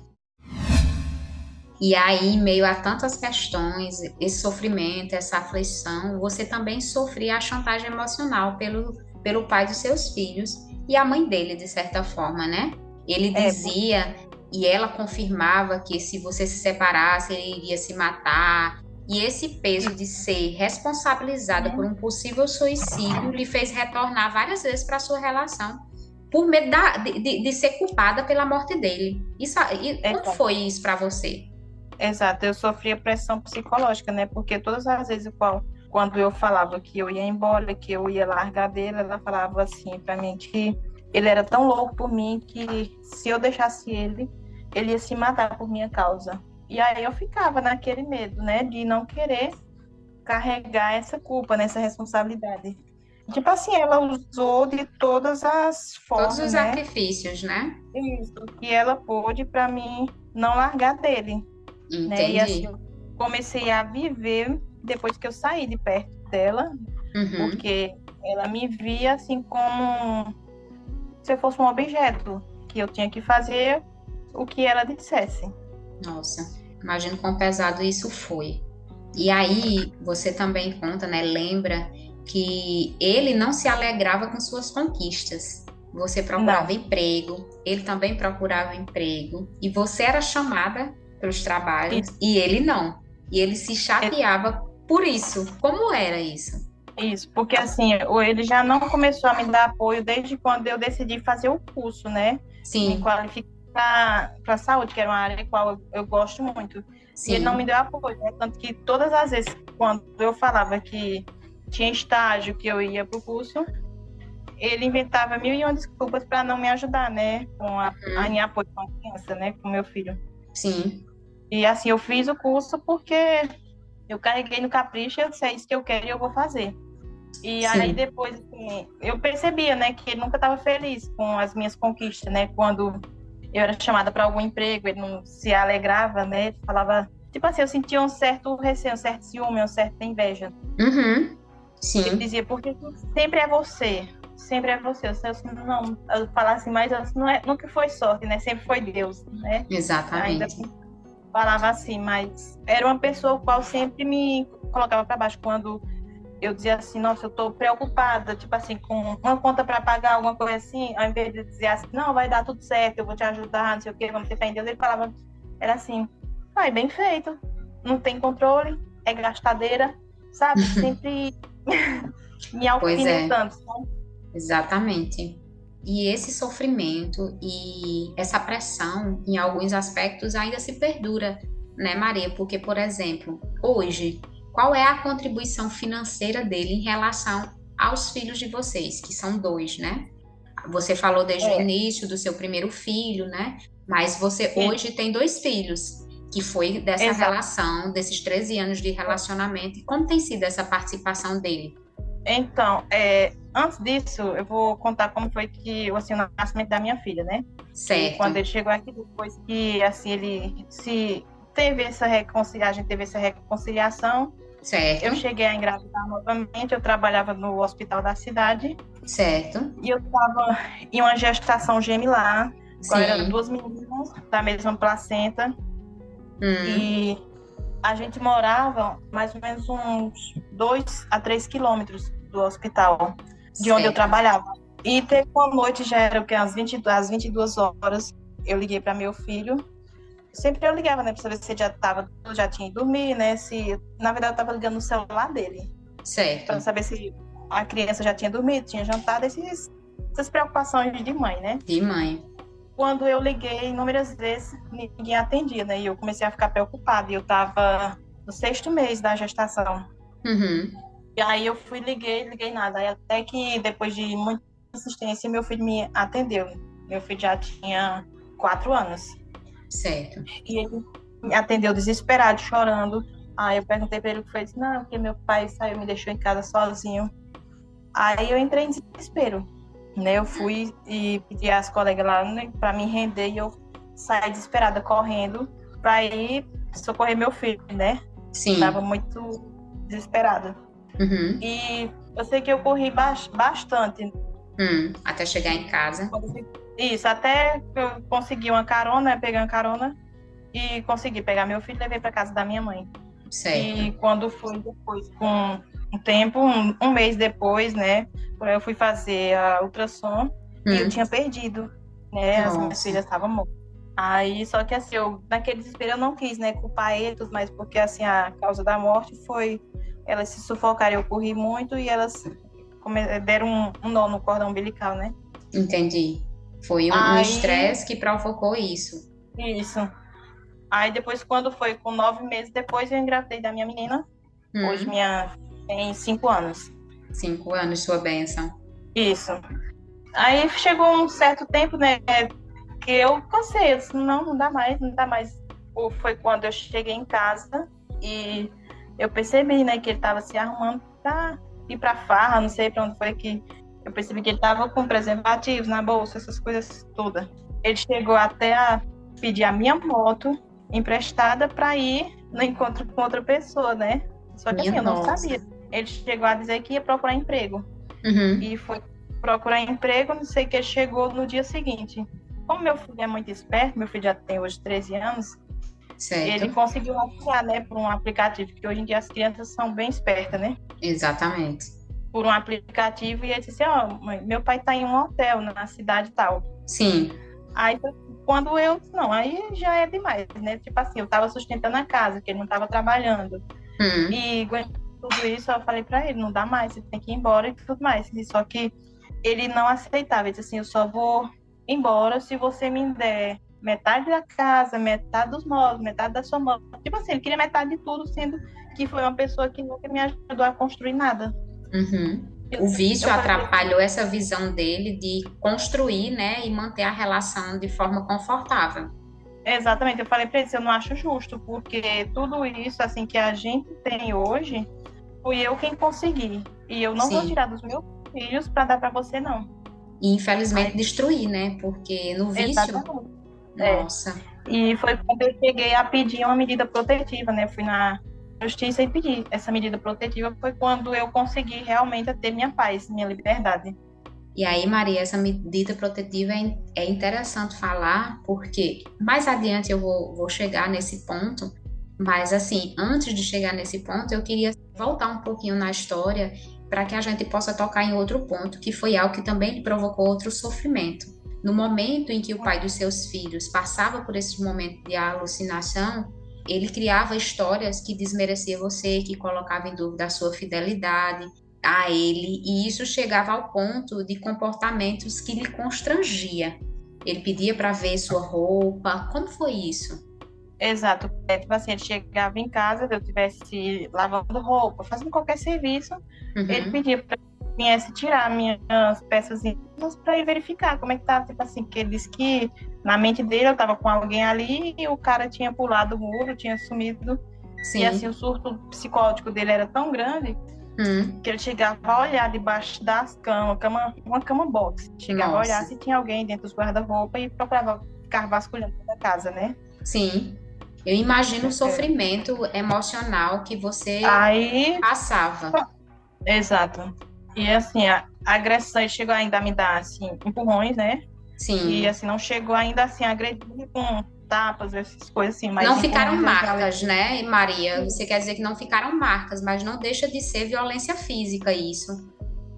E aí, em meio a tantas questões, esse sofrimento, essa aflição, você também sofria a chantagem emocional pelo, pelo pai dos seus filhos e a mãe dele, de certa forma, né? Ele é, dizia é. E ela confirmava que se você se separasse, ele iria se matar. E esse peso de ser responsabilizada é. por um possível suicídio lhe fez retornar várias vezes para sua relação por medo da, de, de, ser culpada pela morte dele. Isso, e, é, como foi isso para você? Exato, eu sofria pressão psicológica, né? Porque todas as vezes qual, quando eu falava que eu ia embora, que eu ia largar dele, ela falava assim para mim que ele era tão louco por mim que se eu deixasse ele, ele ia se matar por minha causa. E aí eu ficava naquele medo, né, de não querer carregar essa culpa, nessa responsabilidade. Tipo assim, ela usou de todas as formas. Todos os né? artifícios, né? Isso, que ela pôde para mim não largar dele. Entendi. Né? E assim, eu comecei a viver depois que eu saí de perto dela, Uhum. porque ela me via assim como se eu fosse um objeto, que eu tinha que fazer o que ela dissesse. Nossa, imagino quão pesado isso foi. E aí, você também conta, né? Lembra que ele não se alegrava com suas conquistas. Você procurava Não. emprego, ele também procurava emprego, e você era chamada para os trabalhos e ele não. E ele se chateava por isso. Como era isso? Isso, porque assim, ele já não começou a me dar apoio desde quando eu decidi fazer o curso, né? Me Sim, qualificar para a saúde, que era uma área qual eu, eu gosto muito. E sim. ele não me deu apoio, né? Tanto que todas as vezes quando eu falava que tinha estágio, que eu ia para o curso, ele inventava mil e uma desculpas para não me ajudar, né? Com a, Uhum. a minha apoio com a criança, né? Com meu filho. Sim, E assim, eu fiz o curso porque eu carreguei no capricho, eu é isso que eu quero e eu vou fazer. E Sim. aí depois, assim, eu percebia, né, que ele nunca estava feliz com as minhas conquistas, né? Quando eu era chamada para algum emprego, ele não se alegrava, né? Ele falava, tipo assim, eu sentia um certo receio, um certo ciúme, uma certa inveja. Uhum. Ele Sim, dizia, porque sempre é você, sempre é você. Eu, não, eu falava assim, mas não é, nunca foi sorte, né? Sempre foi Deus, né? Ainda exatamente. falava assim, mas era uma pessoa qual sempre me colocava para baixo quando eu dizia assim, nossa, eu tô preocupada, tipo assim, com uma conta para pagar, alguma coisa assim, ao invés de dizer assim, não, vai dar tudo certo, eu vou te ajudar, não sei o que, vamos ter fé em Deus, ele falava, era assim, vai, bem feito, não tem controle, é gastadeira, sabe? <laughs> Sempre <laughs> me alfinetando, sabe? Exatamente. E esse sofrimento e essa pressão, em alguns aspectos, ainda se perdura, né, Maria? Porque, por exemplo, hoje, qual é a contribuição financeira dele em relação aos filhos de vocês, que são dois, né? Você falou desde o É. início do seu primeiro filho, né? Mas você hoje tem dois filhos, que foi dessa Exato. relação, desses 13 anos de relacionamento. E como tem sido essa participação dele? Então, é, antes disso, eu vou contar como foi que assim, o nascimento da minha filha, né? E Certo. quando ele chegou aqui, depois que assim, ele se teve essa reconciliação, teve essa reconciliação, Certo. eu cheguei a engravidar novamente, eu trabalhava no hospital da cidade Certo. e eu estava em uma gestação eram Sim. duas meninas da mesma placenta Hum, e a gente morava mais ou menos uns dois a três quilômetros do hospital de onde eu certo. trabalhava. E teve uma noite, já era o que, às, 20, às 22 horas, eu liguei para meu filho. Sempre eu ligava, né, para saber se ele já tava, já tinha ido dormir, né, se... Na verdade, eu tava ligando no celular dele, Certo. para saber se a criança já tinha dormido, tinha jantado, esses, essas preocupações de mãe, né. De mãe. Quando eu liguei inúmeras vezes, ninguém atendia, né, e eu comecei a ficar preocupada. E eu tava no sexto mês da gestação. Uhum. E aí eu fui, liguei, liguei nada. Aí até que depois de muita insistência, meu filho me atendeu. Meu filho já tinha quatro anos. Certo. E ele me atendeu desesperado, chorando. Aí eu perguntei para ele o que foi. Disse, não, porque meu pai saiu, me deixou em casa sozinho. Aí eu entrei em desespero. Né? Eu fui e pedi às colegas lá né, para me render e eu saí desesperada, correndo, para ir socorrer meu filho, né? Sim. Estava muito desesperada. Uhum. E eu sei que eu corri bas- bastante. Hum. Até chegar em casa. Isso, até eu consegui uma carona, peguei uma carona e consegui pegar meu filho e levei para casa da minha mãe. Certo. E quando foi depois, com um tempo, um, um mês depois, né, eu fui fazer a ultrassom e eu Hum. tinha perdido, né, as minhas filhas estavam mortas. Aí, só que assim, eu, naquele desespero eu não quis, né, culpar eles, mas porque assim, a causa da morte foi elas se sufocaram, eu corri muito e elas deram um, um nó no cordão umbilical, né? Entendi. Foi um um Aí- estresse que provocou isso. Isso. Aí depois, quando foi com nove meses depois, eu engravidei da minha menina. Hum. Hoje minha tem cinco anos. Cinco anos, sua bênção. Isso. Aí chegou um certo tempo, né, que eu cansei. Eu disse, não, não dá mais, não dá mais. foi quando eu cheguei em casa e eu percebi, né, que ele estava se arrumando para ir para farra, não sei para onde foi que eu percebi que ele estava com preservativos na bolsa, essas coisas todas. Ele chegou até a pedir a minha moto emprestada para ir no encontro com outra pessoa, né? Só que assim, eu não sabia. Ele chegou a dizer que ia procurar emprego. Uhum. E foi procurar emprego, não sei o que, chegou no dia seguinte. Como meu filho é muito esperto, meu filho já tem hoje 13 anos, certo. ele conseguiu aplicar, né, por um aplicativo, que hoje em dia as crianças são bem espertas, né? Exatamente. Por um aplicativo, e ele disse, ó, oh, meu pai tá em um hotel na cidade tal. Sim. Aí quando eu, não, aí já é demais, né? Tipo assim, eu tava sustentando a casa, que ele não tava trabalhando. Hum. E tudo isso, eu falei para ele, não dá mais, você tem que ir embora e tudo mais. E só que ele não aceitava, ele disse assim, eu só vou embora se você me der metade da casa, metade dos móveis, metade da sua mão. Tipo assim, ele queria metade de tudo, sendo que foi uma pessoa que nunca me ajudou a construir nada. Uhum. O vício eu atrapalhou falei... essa visão dele de construir, né, e manter a relação de forma confortável. Exatamente, eu falei para ele, eu não acho justo, porque tudo isso assim que a gente tem hoje, fui eu quem consegui. E eu não Sim. vou tirar dos meus filhos para dar para você, não. E infelizmente destruir, né? Porque no vício. Exatamente. Nossa. É. E foi quando eu cheguei a pedir uma medida protetiva, né? Fui na justiça e pedi essa medida protetiva. Foi quando eu consegui realmente ter minha paz, minha liberdade. E aí, Maria, essa medida protetiva é, é interessante falar, porque mais adiante eu vou, vou chegar nesse ponto, mas assim, antes de chegar nesse ponto, eu queria voltar um pouquinho na história para que a gente possa tocar em outro ponto, que foi algo que também provocou outro sofrimento. No momento em que o pai dos seus filhos passava por esse momento de alucinação, ele criava histórias que desmereciam você, que colocava em dúvida a sua fidelidade a ele, e isso chegava ao ponto de comportamentos que lhe constrangia. Ele pedia para ver sua roupa. Como foi isso? Exato. É, tipo assim, ele chegava em casa, se eu estivesse lavando roupa, fazendo qualquer serviço, uhum. ele pedia para viesse tirar minhas peças para ir verificar como é que tá, tipo assim, que ele disse que na mente dele eu tava com alguém ali e o cara tinha pulado o muro, tinha sumido. Sim. E assim, o surto psicótico dele era tão grande hum. que ele chegava a olhar debaixo das camas, cama, uma cama box. Chegava Nossa. a olhar se tinha alguém dentro dos guarda-roupa e procurava ficar vasculhando a casa, né? Sim. Eu imagino o sofrimento emocional que você Aí... passava. Exato. E assim, a agressão chegou ainda a me dar assim, empurrões, né? Sim. E assim, não chegou ainda assim agredir com tapas, essas coisas assim. Mas não ficaram marcas, né, Maria? Você quer dizer que não ficaram marcas, mas não deixa de ser violência física isso.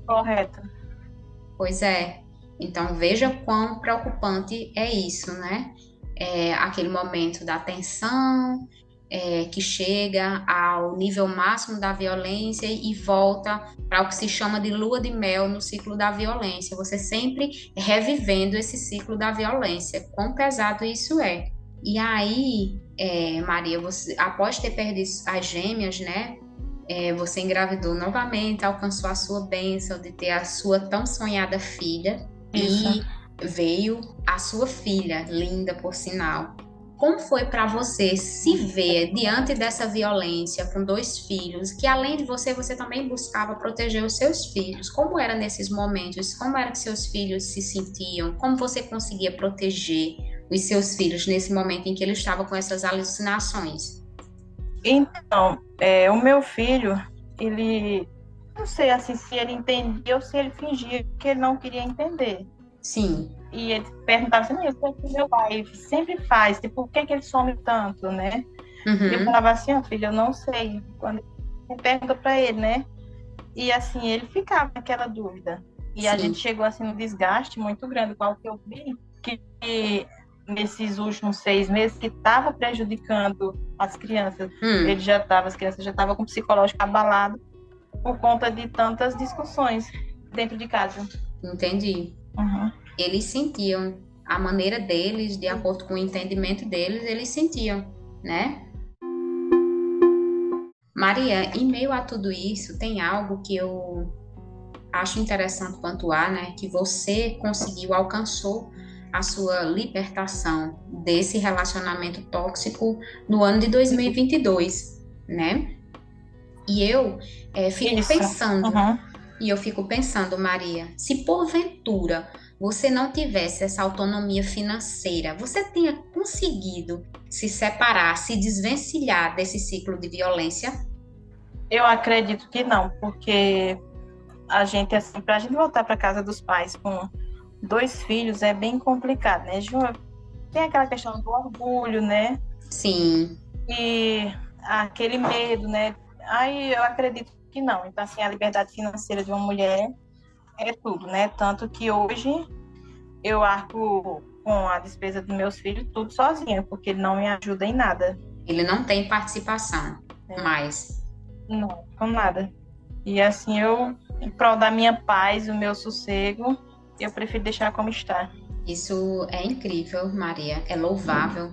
Correto. Pois é. Então veja quão preocupante é isso, né? É aquele momento da tensão, é, que chega ao nível máximo da violência e volta para o que se chama de lua de mel no ciclo da violência. Você sempre revivendo esse ciclo da violência. Quão pesado isso é. E aí, é, Maria, você, após ter perdido as gêmeas, né? É, você engravidou novamente, alcançou a sua bênção de ter a sua tão sonhada filha. Isso. E veio a sua filha, linda por sinal. Como foi para você se ver diante dessa violência com dois filhos, que além de você, você também buscava proteger os seus filhos? Como era nesses momentos? Como era que seus filhos se sentiam? Como você conseguia proteger os seus filhos nesse momento em que ele estava com essas alucinações? Então, é, o meu filho, ele não sei assim se ele entendia ou se ele fingia que ele não queria entender. Sim. E ele perguntava assim, o que, é que meu pai sempre faz? Tipo, por que, que ele some tanto, né? Uhum. E eu falava assim, oh, filho, eu não sei. Quando pergunta para ele, né? E assim, ele ficava naquela dúvida. E Sim. a gente chegou assim no desgaste muito grande, qual que eu vi que, que nesses últimos seis meses que estava prejudicando as crianças. Hum. Ele já estava, as crianças já estavam com o psicológico abalado por conta de tantas discussões dentro de casa. Entendi. Uhum eles sentiam a maneira deles, de acordo com o entendimento deles, eles sentiam, né? Maria, em meio a tudo isso, tem algo que eu acho interessante pontuar, né? Que você conseguiu, alcançou a sua libertação desse relacionamento tóxico no ano de 2022, né? E eu é, fico Isso. pensando, uhum. e eu fico pensando, Maria, se porventura você não tivesse essa autonomia financeira, você tinha conseguido se separar, se desvencilhar desse ciclo de violência? Eu acredito que não, porque a gente, assim, para a gente voltar para casa dos pais com dois filhos é bem complicado, né? Tem aquela questão do orgulho, né? Sim. E aquele medo, né? Aí eu acredito que não. Então, assim, a liberdade financeira de uma mulher é tudo, né? Tanto que hoje eu arco com a despesa dos meus filhos tudo sozinha, porque ele não me ajuda em nada. Ele não tem participação é. mais. Não, com nada. E assim eu, em prol da minha paz, o meu sossego, eu prefiro deixar como está. Isso é incrível, Maria, é louvável.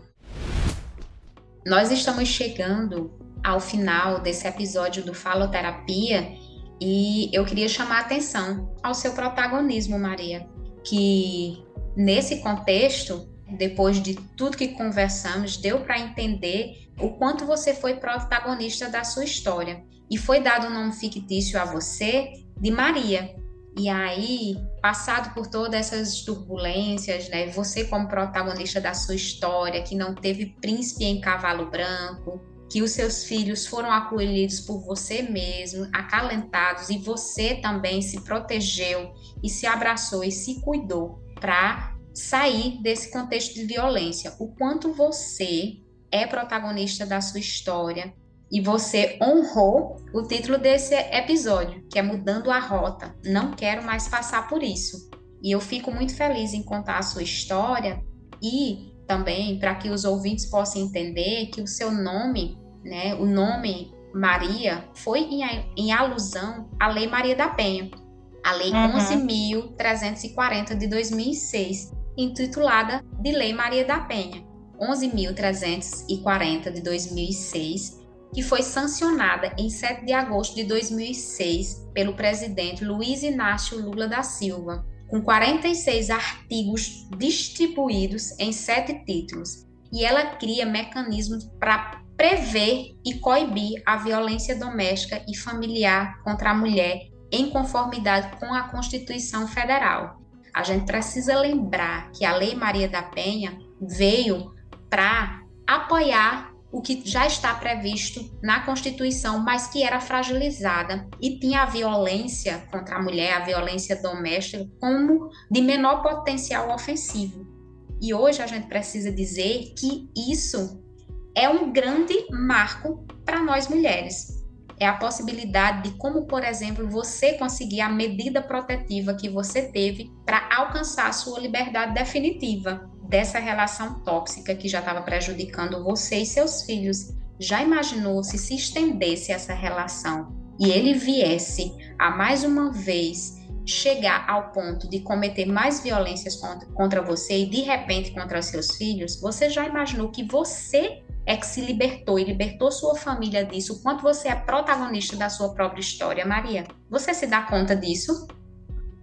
Nós estamos chegando ao final desse episódio do Faloterapia e eu queria chamar atenção ao seu protagonismo, Maria, que nesse contexto, depois de tudo que conversamos, deu para entender o quanto você foi protagonista da sua história e foi dado um nome fictício a você de Maria. E aí, passado por todas essas turbulências, né, você como protagonista da sua história, que não teve príncipe em cavalo branco, que os seus filhos foram acolhidos por você mesmo, acalentados, e você também se protegeu e se abraçou e se cuidou para sair desse contexto de violência. O quanto você é protagonista da sua história, e você honrou o título desse episódio, que é Mudando a Rota. Não quero mais passar por isso. E eu fico muito feliz em contar a sua história e também para que os ouvintes possam entender que o seu nome, né, o nome Maria, foi em, em alusão à Lei Maria da Penha, a Lei uhum. 11.340 de 2006, intitulada de Lei Maria da Penha. 11.340 de 2006 que foi sancionada em 7 de agosto de 2006 pelo presidente Luiz Inácio Lula da Silva, com 46 artigos distribuídos em sete títulos. E ela cria mecanismos para prever e coibir a violência doméstica e familiar contra a mulher em conformidade com a Constituição Federal. A gente precisa lembrar que a Lei Maria da Penha veio para apoiar o que já está previsto na Constituição, mas que era fragilizada e tinha a violência contra a mulher, a violência doméstica, como de menor potencial ofensivo. E hoje a gente precisa dizer que isso é um grande marco para nós mulheres. É a possibilidade de como, por exemplo, você conseguir a medida protetiva que você teve para alcançar a sua liberdade definitiva dessa relação tóxica que já estava prejudicando você e seus filhos. Já imaginou se se estendesse essa relação e ele viesse a mais uma vez chegar ao ponto de cometer mais violências contra, contra você e de repente contra seus filhos? Você já imaginou que você é que se libertou e libertou sua família disso, o quanto você é protagonista da sua própria história, Maria. Você se dá conta disso?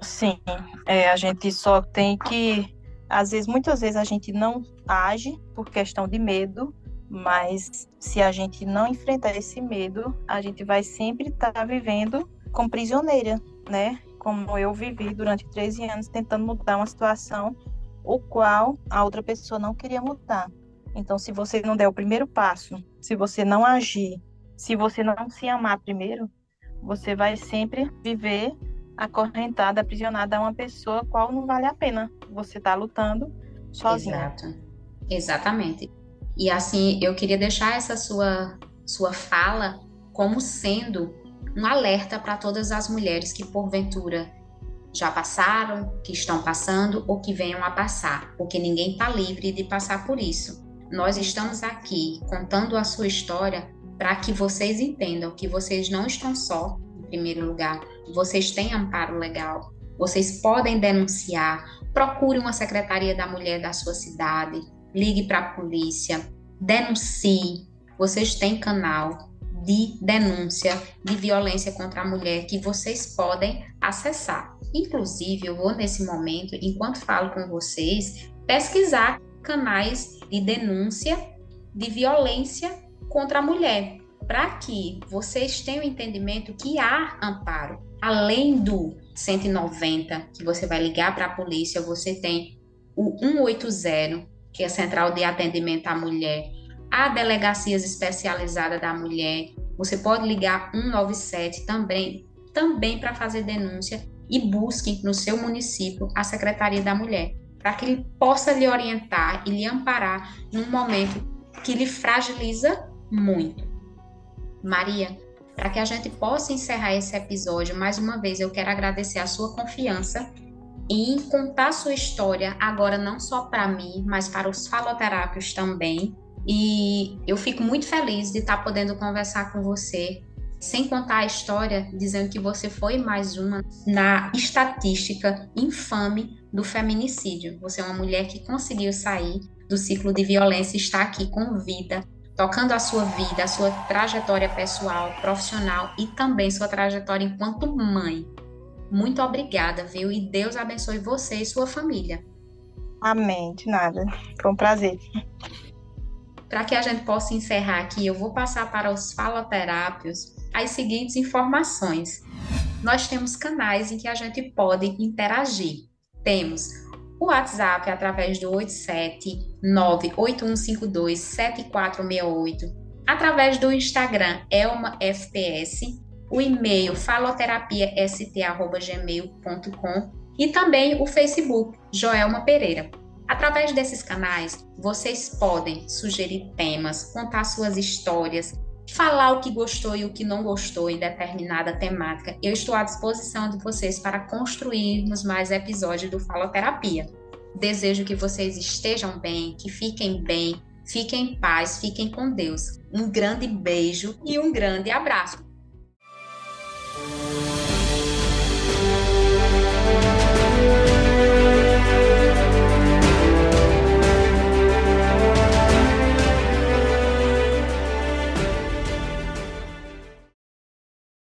Sim, é, a gente só tem que às vezes, muitas vezes a gente não age por questão de medo, mas se a gente não enfrentar esse medo, a gente vai sempre estar tá vivendo como prisioneira, né? Como eu vivi durante 13 anos tentando mudar uma situação o qual a outra pessoa não queria mudar. Então, se você não der o primeiro passo, se você não agir, se você não se amar primeiro, você vai sempre viver acorrentada, aprisionada a uma pessoa qual não vale a pena você estar tá lutando sozinha. Exato. Exatamente. E assim, eu queria deixar essa sua sua fala como sendo um alerta para todas as mulheres que porventura já passaram, que estão passando ou que venham a passar, porque ninguém está livre de passar por isso. Nós estamos aqui contando a sua história para que vocês entendam que vocês não estão só, em primeiro lugar, vocês têm amparo legal, vocês podem denunciar, procure uma secretaria da mulher da sua cidade, ligue para a polícia, denuncie. Vocês têm canal de denúncia de violência contra a mulher que vocês podem acessar. Inclusive, eu vou nesse momento, enquanto falo com vocês, pesquisar canais de denúncia de violência contra a mulher, para que vocês tenham entendimento que há amparo. Além do 190, que você vai ligar para a polícia, você tem o 180, que é a Central de Atendimento à Mulher, a Delegacias Especializadas da Mulher, você pode ligar 197 também, também para fazer denúncia e busque no seu município a Secretaria da Mulher, para que ele possa lhe orientar e lhe amparar num momento que lhe fragiliza muito. Maria, para que a gente possa encerrar esse episódio, mais uma vez eu quero agradecer a sua confiança em contar sua história agora não só para mim, mas para os faloterápicos também. E eu fico muito feliz de estar podendo conversar com você, sem contar a história dizendo que você foi mais uma na estatística infame do feminicídio. Você é uma mulher que conseguiu sair do ciclo de violência e está aqui com vida, tocando a sua vida, a sua trajetória pessoal, profissional e também sua trajetória enquanto mãe. Muito obrigada, viu? E Deus abençoe você e sua família. Amém, de nada. Foi um prazer. Para que a gente possa encerrar aqui, eu vou passar para os faloterápios as seguintes informações. Nós temos canais em que a gente pode interagir. Temos o WhatsApp através do 87981527468, através do Instagram ElmaFPS, o e-mail faloterapiast@gmail.com e também o Facebook Joelma Pereira. Através desses canais, vocês podem sugerir temas, contar suas histórias, falar o que gostou e o que não gostou em determinada temática. Eu estou à disposição de vocês para construirmos mais episódios do Faloterapia. Desejo que vocês estejam bem, que fiquem bem, fiquem em paz, fiquem com Deus. Um grande beijo e um grande abraço.